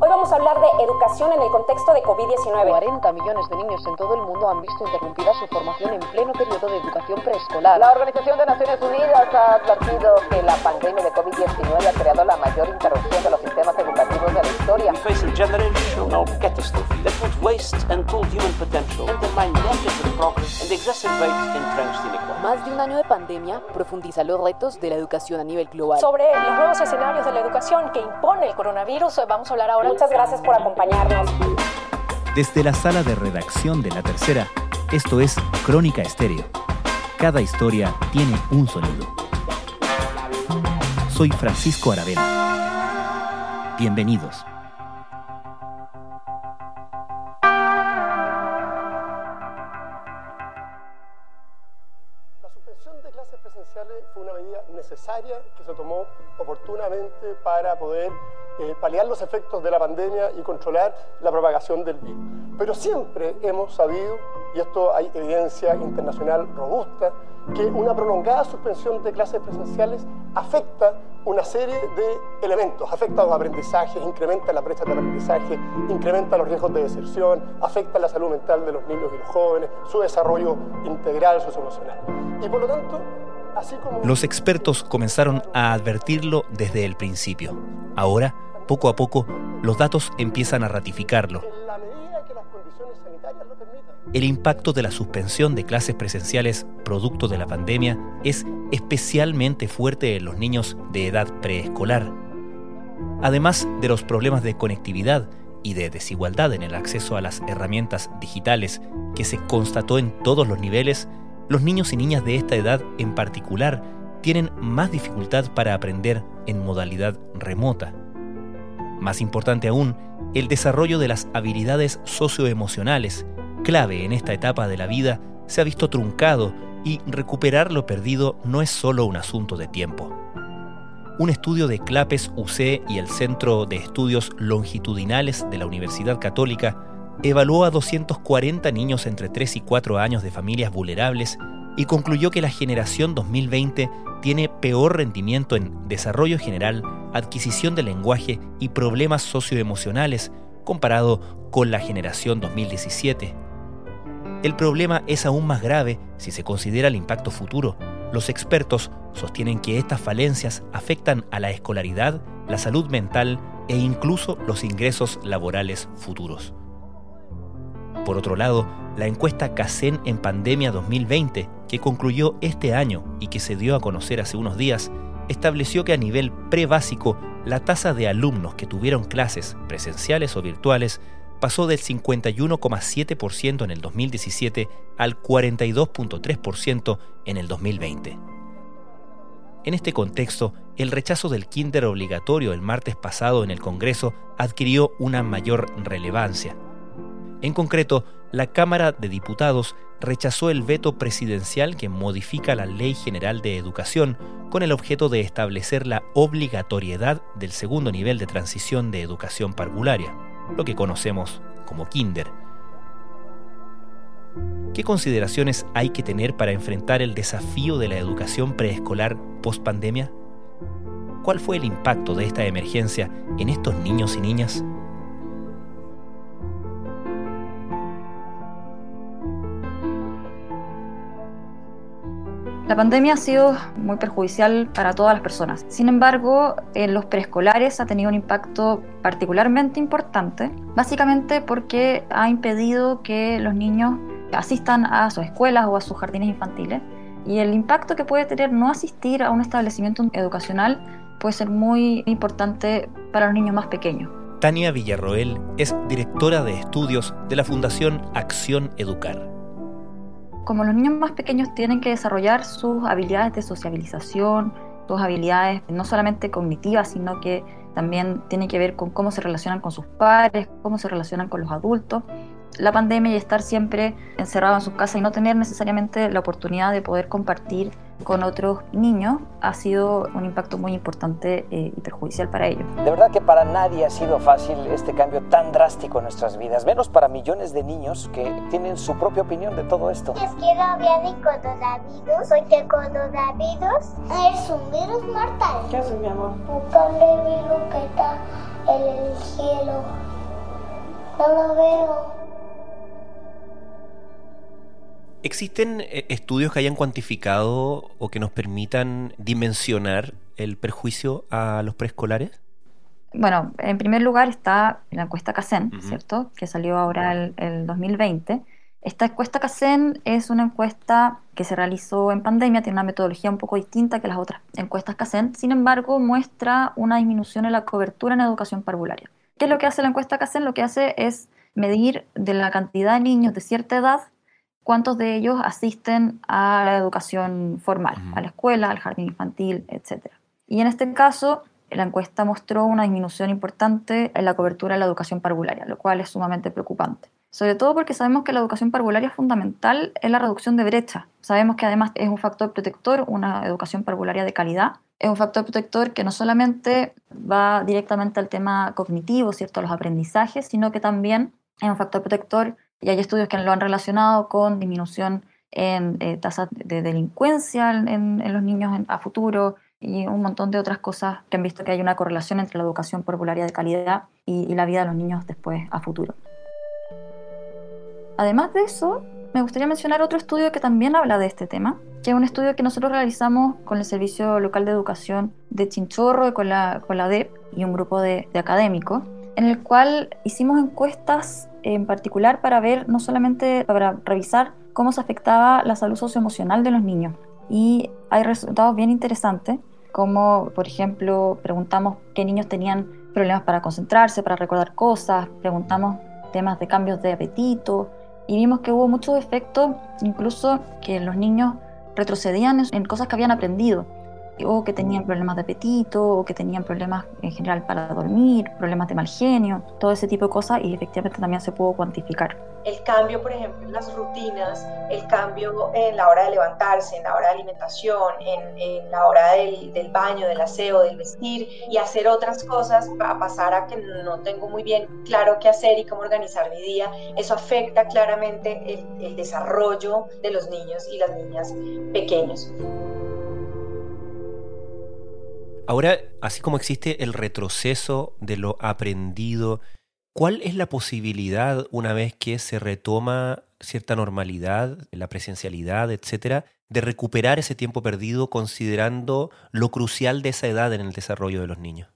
Hoy vamos a hablar de educación en el contexto de COVID-19. 40 millones de niños en todo el mundo han visto interrumpida su formación en pleno periodo de educación preescolar. La Organización de Naciones Unidas ha advertido que la pandemia de COVID-19 ha creado la mayor interrupción de los sistemas educativos de la historia. We face a generational catastrophe that would waste untold human potential, undermine negative progress and exacerbate entrenched inequality. Más de un año de pandemia profundiza los retos de la educación a nivel global. Sobre los nuevos escenarios de la educación que impone el coronavirus, vamos a hablar ahora. Muchas gracias por acompañarnos. Desde la sala de redacción de La Tercera, esto es Crónica Estéreo. Cada historia tiene un sonido. Soy Francisco Aravena. Bienvenidos. La suspensión de clases presenciales fue una medida necesaria que se tomó oportunamente para poder eh, paliar los efectos de la pandemia y controlar la propagación del virus. Pero siempre hemos sabido, y esto hay evidencia internacional robusta, que una prolongada suspensión de clases presenciales afecta una serie de elementos, afecta los aprendizajes, incrementa la brecha de aprendizaje, incrementa los riesgos de deserción, afecta la salud mental de los niños y los jóvenes, su desarrollo integral, socioemocional. Y por lo tanto, así como... Los expertos comenzaron a advertirlo desde el principio. Ahora, poco a poco, los datos empiezan a ratificarlo. En la medida que las condiciones sanitarias lo permitan. El impacto de la suspensión de clases presenciales producto de la pandemia es especialmente fuerte en los niños de edad preescolar. Además de los problemas de conectividad y de desigualdad en el acceso a las herramientas digitales que se constató en todos los niveles, los niños y niñas de esta edad en particular tienen más dificultad para aprender en modalidad remota. Más importante aún, el desarrollo de las habilidades socioemocionales, clave en esta etapa de la vida, se ha visto truncado y recuperar lo perdido no es solo un asunto de tiempo. Un estudio de Clapes UC y el Centro de Estudios Longitudinales de la Universidad Católica evaluó a 240 niños entre 3 y 4 años de familias vulnerables y concluyó que la generación 2020 tiene peor rendimiento en desarrollo general, adquisición de lenguaje y problemas socioemocionales comparado con la generación 2017. El problema es aún más grave si se considera el impacto futuro. Los expertos sostienen que estas falencias afectan a la escolaridad, la salud mental e incluso los ingresos laborales futuros. Por otro lado, la encuesta CACEN en Pandemia 2020, que concluyó este año y que se dio a conocer hace unos días, estableció que a nivel pre-básico la tasa de alumnos que tuvieron clases presenciales o virtuales pasó del 51,7% en el 2017 al 42,3% en el 2020. En este contexto, el rechazo del kinder obligatorio el martes pasado en el Congreso adquirió una mayor relevancia. En concreto, la Cámara de Diputados rechazó el veto presidencial que modifica la Ley General de Educación con el objeto de establecer la obligatoriedad del segundo nivel de transición de educación parvularia, lo que conocemos como kinder. ¿Qué consideraciones hay que tener para enfrentar el desafío de la educación preescolar post-pandemia? ¿Cuál fue el impacto de esta emergencia en estos niños y niñas? La pandemia ha sido muy perjudicial para todas las personas. Sin embargo, en los preescolares ha tenido un impacto particularmente importante, básicamente porque ha impedido que los niños asistan a sus escuelas o a sus jardines infantiles. Y el impacto que puede tener no asistir a un establecimiento educacional puede ser muy importante para los niños más pequeños. Tania Villarroel es directora de estudios de la Fundación Acción Educar como los niños más pequeños tienen que desarrollar sus habilidades de sociabilización, sus habilidades no solamente cognitivas, sino que también tienen que ver con cómo se relacionan con sus padres, cómo se relacionan con los adultos. La pandemia y estar siempre encerrado en sus casas y no tener necesariamente la oportunidad de poder compartir con otros niños ha sido un impacto muy importante eh, y perjudicial para ellos. De verdad que para nadie ha sido fácil este cambio tan drástico en nuestras vidas, menos para millones de niños que tienen su propia opinión de todo esto. Les quiero hablar de coronavirus, porque coronavirus es un virus mortal. ¿Qué haces, mi amor? Buscarle virus que está en el cielo. No lo veo. ¿Existen eh, estudios que hayan cuantificado o que nos permitan dimensionar el perjuicio a los preescolares? Bueno, en primer lugar está la encuesta CACEN, ¿cierto? Que salió ahora el, el 2020. Esta encuesta CACEN es una encuesta que se realizó en pandemia, tiene una metodología un poco distinta que las otras encuestas CACEN, sin embargo muestra una disminución en la cobertura en educación parvularia. ¿Qué es lo que hace la encuesta CACEN? Lo que hace es medir de la cantidad de niños de cierta edad cuántos de ellos asisten a la educación formal, a la escuela, al jardín infantil, etc. Y en este caso, la encuesta mostró una disminución importante en la cobertura de la educación parvularia, lo cual es sumamente preocupante. Sobre todo porque sabemos que la educación parvularia es fundamental en la reducción de brecha. Sabemos que además es un factor protector, una educación parvularia de calidad. Es un factor protector que no solamente va directamente al tema cognitivo, ¿cierto? a los aprendizajes, sino que también es un factor protector y hay estudios que lo han relacionado con disminución en eh, tasas de delincuencia en, los niños a futuro y un montón de otras cosas que han visto que hay una correlación entre la educación popularia de calidad y, y la vida de los niños después a futuro. Además de eso, me gustaría mencionar otro estudio que también habla de este tema, que es un estudio que nosotros realizamos con el Servicio Local de Educación de Chinchorro y con la, con la DEP y un grupo de, de académicos, en el cual hicimos encuestas en particular para ver, no solamente para revisar cómo se afectaba la salud socioemocional de los niños. Y hay resultados bien interesantes, como por ejemplo preguntamos qué niños tenían problemas para concentrarse, para recordar cosas, preguntamos temas de cambios de apetito y vimos que hubo muchos efectos, incluso que los niños retrocedían en cosas que habían aprendido o que tenían problemas de apetito, o que tenían problemas en general para dormir, problemas de mal genio, todo ese tipo de cosas y efectivamente también se pudo cuantificar. El cambio, por ejemplo, en las rutinas, el cambio en la hora de levantarse, en la hora de alimentación, en, la hora del, del, baño, del aseo, del vestir y hacer otras cosas a pasar a que no tengo muy bien claro qué hacer y cómo organizar mi día, eso afecta claramente el, el desarrollo de los niños y las niñas pequeños. Ahora, así como existe el retroceso de lo aprendido, ¿cuál es la posibilidad una vez que se retoma cierta normalidad, la presencialidad, etcétera, de recuperar ese tiempo perdido considerando lo crucial de esa edad en el desarrollo de los niños?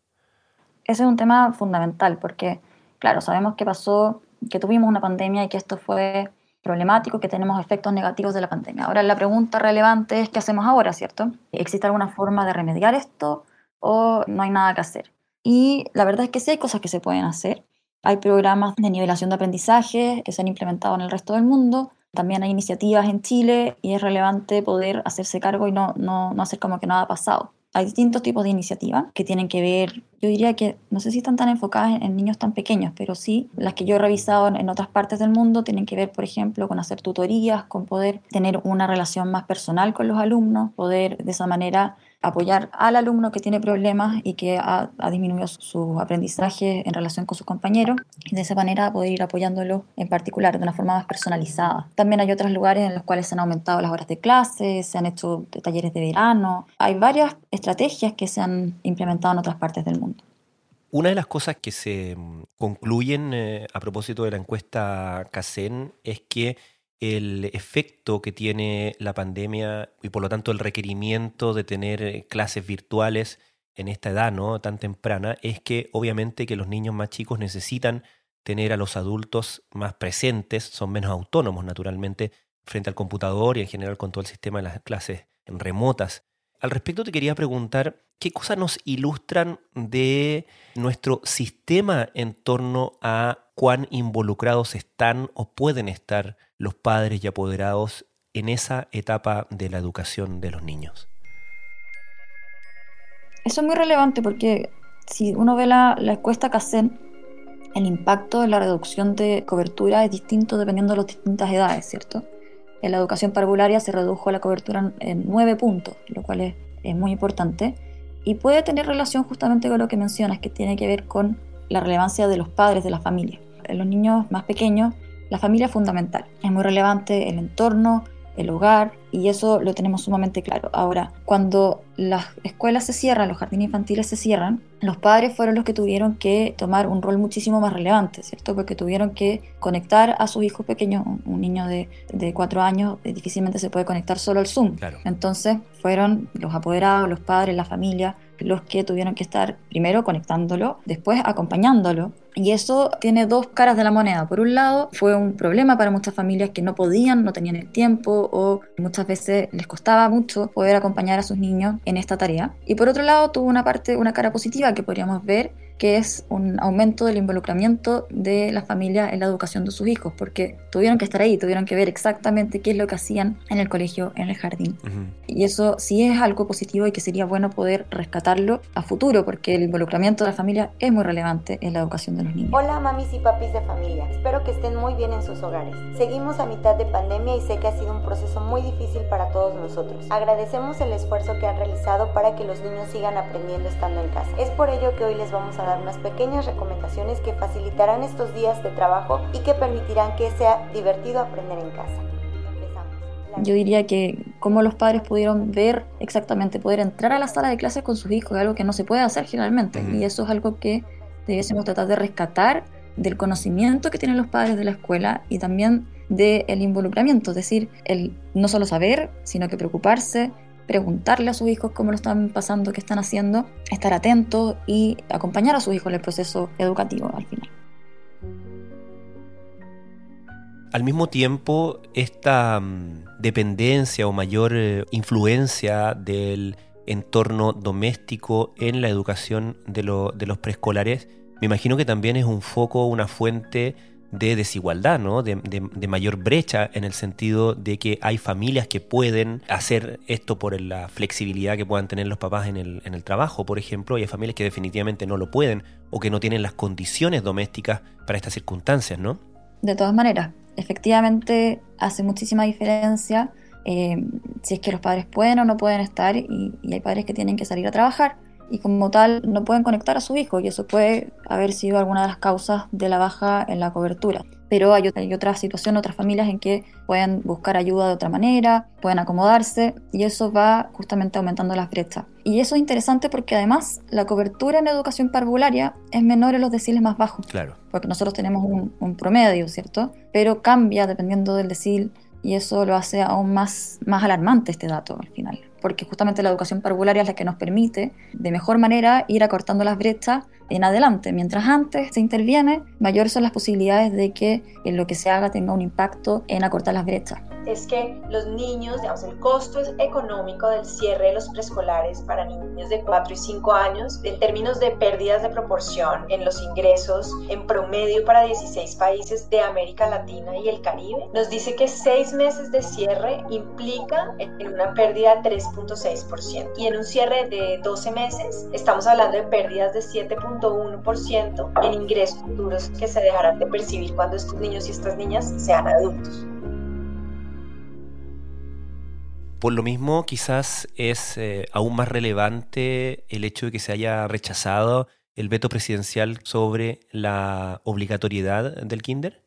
Ese es un tema fundamental porque, claro, sabemos que pasó, que tuvimos una pandemia y que esto fue problemático, que tenemos efectos negativos de la pandemia. Ahora la pregunta relevante es qué hacemos ahora, ¿cierto? ¿Existe alguna forma de remediar esto? O no hay nada que hacer. Y la verdad es que sí hay cosas que se pueden hacer. Hay programas de nivelación de aprendizaje que se han implementado en el resto del mundo. También hay iniciativas en Chile y es relevante poder hacerse cargo y no, no, no hacer como que nada ha pasado. Hay distintos tipos de iniciativas que tienen que ver, yo diría que no sé si están tan enfocadas en, niños tan pequeños, pero sí las que yo he revisado en, otras partes del mundo tienen que ver, por ejemplo, con hacer tutorías, con poder tener una relación más personal con los alumnos, poder de esa manera apoyar al alumno que tiene problemas y que ha, disminuido su, aprendizaje en relación con sus compañeros y de esa manera poder ir apoyándolo en particular de una forma más personalizada. También hay otros lugares en los cuales se han aumentado las horas de clase, se han hecho talleres de verano. Hay varias estrategias que se han implementado en otras partes del mundo. Una de las cosas que se mm, concluyen eh, a propósito de la encuesta CACEN es que el efecto que tiene la pandemia y por lo tanto el requerimiento de tener eh, clases virtuales en esta edad no tan temprana es que obviamente que los niños más chicos necesitan tener a los adultos más presentes, son menos autónomos naturalmente frente al computador y en general con todo el sistema de las clases remotas. Al respecto te quería preguntar qué cosas nos ilustran de nuestro sistema en torno a cuán involucrados están o pueden estar los padres y apoderados en esa etapa de la educación de los niños. Eso es muy relevante porque si uno ve la, la encuesta CACEN, el impacto de la reducción de cobertura es distinto dependiendo de las distintas edades, ¿cierto? En la educación parvularia se redujo la cobertura en nueve puntos, lo cual es, es muy importante y puede tener relación justamente con lo que mencionas, que tiene que ver con la relevancia de los padres de la familia. En los niños más pequeños, la familia es fundamental. Es muy relevante el entorno, el hogar, y eso lo tenemos sumamente claro. Ahora, cuando las escuelas se cierran, los jardines infantiles se cierran, los padres fueron los que tuvieron que tomar un rol muchísimo más relevante, ¿cierto? Porque tuvieron que conectar a sus hijos pequeños. Un niño de, de cuatro años eh, difícilmente se puede conectar solo al Zoom. Entonces fueron los apoderados, los padres, la familia, los que tuvieron que estar primero conectándolo, después acompañándolo. Y eso tiene dos caras de la moneda. Por un lado, fue un problema para muchas familias que no podían, no tenían el tiempo o muchas veces les costaba mucho poder acompañar a sus niños en esta tarea. Y por otro lado, tuvo una parte, una cara positiva que podríamos ver que es un aumento del involucramiento de la familia en la educación de sus hijos, porque tuvieron que estar ahí, tuvieron que ver exactamente qué es lo que hacían en el colegio, en el jardín. Y eso sí es algo positivo y que sería bueno poder rescatarlo a futuro, porque el involucramiento de la familia es muy relevante en la educación de los niños. Hola mamis y papis de familia, espero que estén muy bien en sus hogares. Seguimos a mitad de pandemia y sé que ha sido un proceso muy difícil para todos nosotros. Agradecemos el esfuerzo que han realizado para que los niños sigan aprendiendo estando en casa. Es por ello que hoy les vamos a dar unas pequeñas recomendaciones que facilitarán estos días de trabajo y que permitirán que sea divertido aprender en casa. Yo diría que como los padres pudieron ver exactamente, poder entrar a la sala de clases con sus hijos, es algo que no se puede hacer generalmente. Y eso es algo que debiésemos tratar de rescatar del conocimiento que tienen los padres de la escuela y también del involucramiento, es decir, el no solo saber, sino que preocuparse, preguntarle a sus hijos cómo lo están pasando, qué están haciendo, estar atentos y acompañar a sus hijos en el proceso educativo al final. Al mismo tiempo, esta mm, dependencia o mayor eh, influencia del entorno doméstico en la educación de, de los preescolares, me imagino que también es un foco, una fuente de desigualdad, ¿no? De, mayor brecha en el sentido de que hay familias que pueden hacer esto por la flexibilidad que puedan tener los papás en el, en el trabajo, por ejemplo, y hay familias que definitivamente no lo pueden o que no tienen las condiciones domésticas para estas circunstancias, ¿no? De todas maneras, efectivamente hace muchísima diferencia eh, si es que los padres pueden o no pueden estar y hay padres que tienen que salir a trabajar y como tal no pueden conectar a su hijo y eso puede haber sido alguna de las causas de la baja en la cobertura. Pero hay, hay otra situación, otras familias en que pueden buscar ayuda de otra manera, pueden acomodarse y eso va justamente aumentando las brechas. Y eso es interesante porque además la cobertura en educación parvularia es menor en los deciles más bajos. Claro. Porque nosotros tenemos un, un promedio, ¿cierto? Pero cambia dependiendo del decil y eso lo hace aún más, más alarmante este dato al final porque justamente la educación parvularia es la que nos permite de mejor manera ir acortando las brechas en adelante. Mientras antes se interviene, mayores son las posibilidades de que lo que se haga tenga un impacto en acortar las brechas es que los niños, digamos, el costo económico del cierre de los preescolares para niños de 4 y 5 años, en términos de pérdidas de proporción en los ingresos en promedio para 16 países de América Latina y el Caribe, nos dice que 6 meses de cierre implica en una pérdida de 3.6%. Y en un cierre de 12 meses estamos hablando de pérdidas de 7.1% en ingresos futuros que se dejarán de percibir cuando estos niños y estas niñas sean adultos. Por lo mismo, quizás es eh, aún más relevante el hecho de que se haya rechazado el veto presidencial sobre la obligatoriedad del kinder.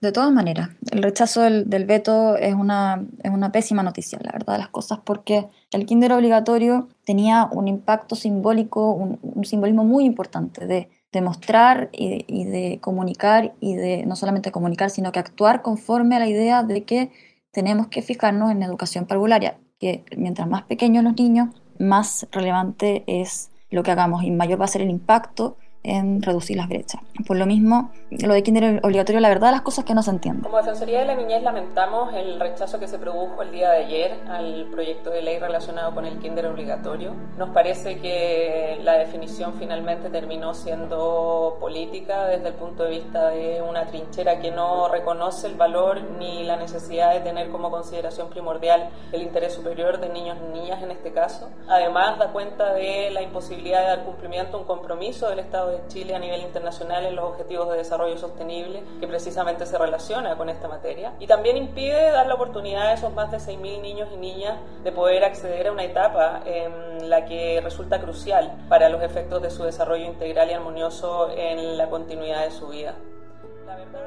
De todas maneras, el rechazo del, veto es una, es una, pésima noticia, la verdad de las cosas, porque el kinder obligatorio tenía un impacto simbólico, un, simbolismo muy importante de demostrar y, y de comunicar y de no solamente comunicar, sino que actuar conforme a la idea de que tenemos que fijarnos en educación parvularia, que mientras más pequeños los niños, más relevante es lo que hagamos y mayor va a ser el impacto en reducir las brechas. Por lo mismo, lo de kinder obligatorio, la verdad, las cosas que no se entienden. Como Defensoría de la Niñez lamentamos el rechazo que se produjo el día de ayer al proyecto de ley relacionado con el kinder obligatorio. Nos parece que la definición finalmente terminó siendo política desde el punto de vista de una trinchera que no reconoce el valor ni la necesidad de tener como consideración primordial el interés superior de niños y niñas en este caso. Además, da cuenta de la imposibilidad de dar cumplimiento a un compromiso del Estado de Chile a nivel internacional en los objetivos de desarrollo sostenible que precisamente se relaciona con esta materia y también impide dar la oportunidad a esos más de 6.000 niños y niñas de poder acceder a una etapa en la que resulta crucial para los efectos de su desarrollo integral y armonioso en la continuidad de su vida.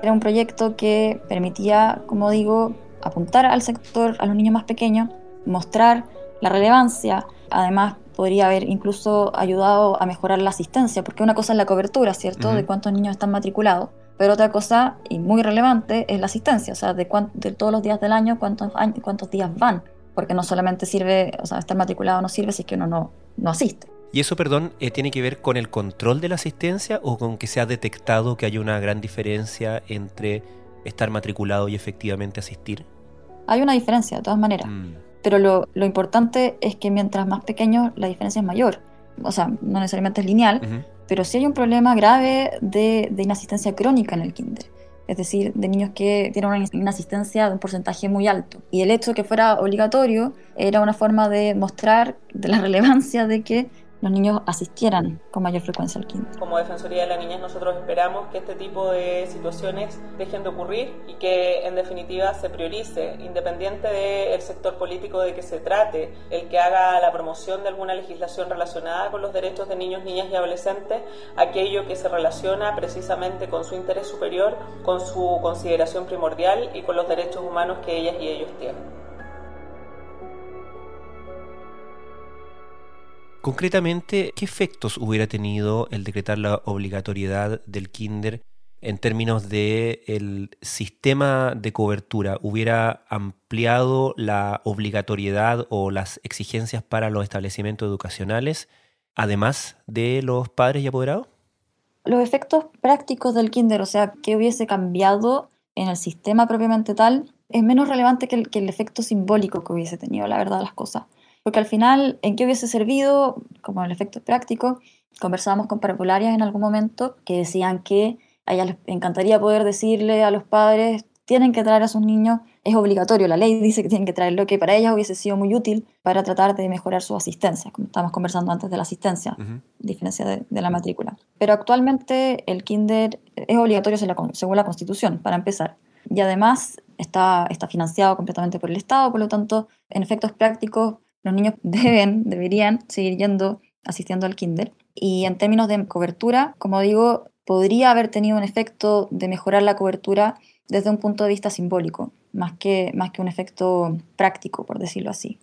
Era un proyecto que permitía, como digo, apuntar al sector, a los niños más pequeños, mostrar la relevancia, además podría haber incluso ayudado a mejorar la asistencia, porque una cosa es la cobertura, ¿cierto?, de cuántos niños están matriculados, pero otra cosa, y muy relevante, es la asistencia, o sea, de, de todos los días del año, cuántos, cuántos días van, porque no solamente sirve, o sea, estar matriculado no sirve si es que uno no, no asiste. ¿Y eso, perdón, eh, tiene que ver con el control de la asistencia o con que se ha detectado que hay una gran diferencia entre estar matriculado y efectivamente asistir? Hay una diferencia, de todas maneras. Mm. Pero lo, lo, importante es que mientras más pequeño, la diferencia es mayor. O sea, no necesariamente es lineal, pero sí hay un problema grave de, de, inasistencia crónica en el kinder. Es decir, de niños que tienen una inasistencia de un porcentaje muy alto. Y el hecho de que fuera obligatorio era una forma de mostrar de la relevancia de que los niños asistieran con mayor frecuencia al kinder. Como Defensoría de la Niñez nosotros esperamos que este tipo de situaciones dejen de ocurrir y que en definitiva se priorice, independiente del sector político de que se trate, el que haga la promoción de alguna legislación relacionada con los derechos de niños, niñas y adolescentes, aquello que se relaciona precisamente con su interés superior, con su consideración primordial y con los derechos humanos que ellas y ellos tienen. Concretamente, ¿qué efectos hubiera tenido el decretar la obligatoriedad del kinder en términos de sistema de cobertura? ¿Hubiera ampliado la obligatoriedad o las exigencias para los establecimientos educacionales, además de los padres y apoderados? Los efectos prácticos del kinder, o sea, ¿qué hubiese cambiado en el sistema propiamente tal, es menos relevante que el, que el efecto simbólico que hubiese tenido, la verdad, las cosas. Porque al final, ¿en qué hubiese servido? Como el efecto práctico, conversábamos con parapolarias en algún momento que decían que a ellas les encantaría poder decirle a los padres, tienen que traer a sus niños, es obligatorio, la ley dice que tienen que traerlo, que para ellas hubiese sido muy útil para tratar de mejorar su asistencia, como estábamos conversando antes de la asistencia, diferencia de, la matrícula. Pero actualmente el kinder es obligatorio según la Constitución, para empezar. Y además está, está financiado completamente por el Estado, por lo tanto, en efectos prácticos, los niños deben, deberían seguir yendo, asistiendo al kinder. Y en términos de cobertura, como digo, podría haber tenido un efecto de mejorar la cobertura desde un punto de vista simbólico, más que, más que un efecto práctico, por decirlo así.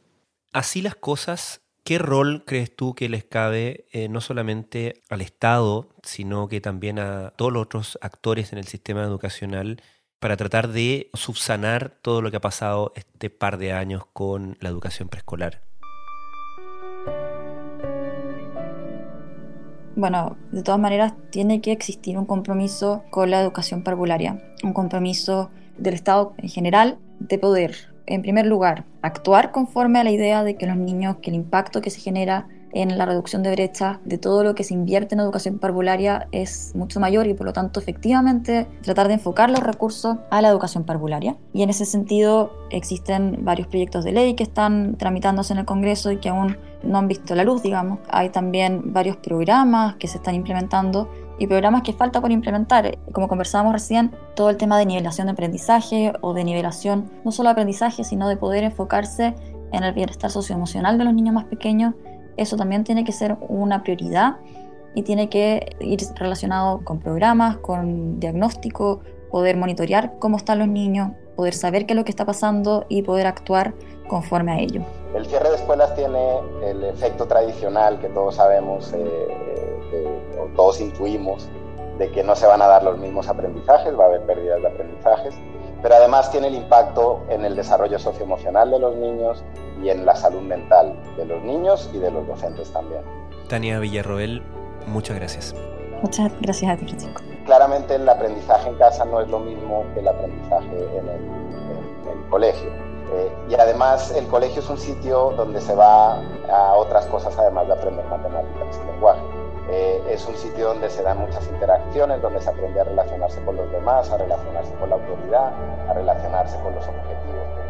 Así las cosas, ¿qué rol crees tú que les cabe eh, no solamente al Estado, sino que también a todos los otros actores en el sistema educacional para tratar de subsanar todo lo que ha pasado este par de años con la educación preescolar? Bueno, de todas maneras tiene que existir un compromiso con la educación parvularia, un compromiso del Estado en general de poder, en primer lugar, actuar conforme a la idea de que los niños, que el impacto que se genera en la reducción de brechas de todo lo que se invierte en educación parvularia es mucho mayor y por lo tanto efectivamente tratar de enfocar los recursos a la educación parvularia. Y en ese sentido existen varios proyectos de ley que están tramitándose en el Congreso y que aún no han visto la luz, digamos. Hay también varios programas que se están implementando y programas que falta por implementar. Como conversábamos recién, todo el tema de nivelación de aprendizaje o de nivelación no solo de aprendizaje, sino de poder enfocarse en el bienestar socioemocional de los niños más pequeños eso también tiene que ser una prioridad y tiene que ir relacionado con programas, con diagnóstico, poder monitorear cómo están los niños, poder saber qué es lo que está pasando y poder actuar conforme a ello. El cierre de escuelas tiene el efecto tradicional que todos sabemos, eh, eh, todos intuimos, de que no se van a dar los mismos aprendizajes, va a haber pérdidas de aprendizajes, pero además tiene el impacto en el desarrollo socioemocional de los niños y en la salud mental de los niños y de los docentes también. Tania Villarroel, muchas gracias. Muchas gracias a ti, Francisco. Claramente el aprendizaje en casa no es lo mismo que el aprendizaje en el, colegio. Eh, y además el colegio es un sitio donde se va a otras cosas además de aprender matemáticas y lenguaje. Eh, es un sitio donde se dan muchas interacciones, donde se aprende a relacionarse con los demás, a relacionarse con la autoridad, a relacionarse con los objetivos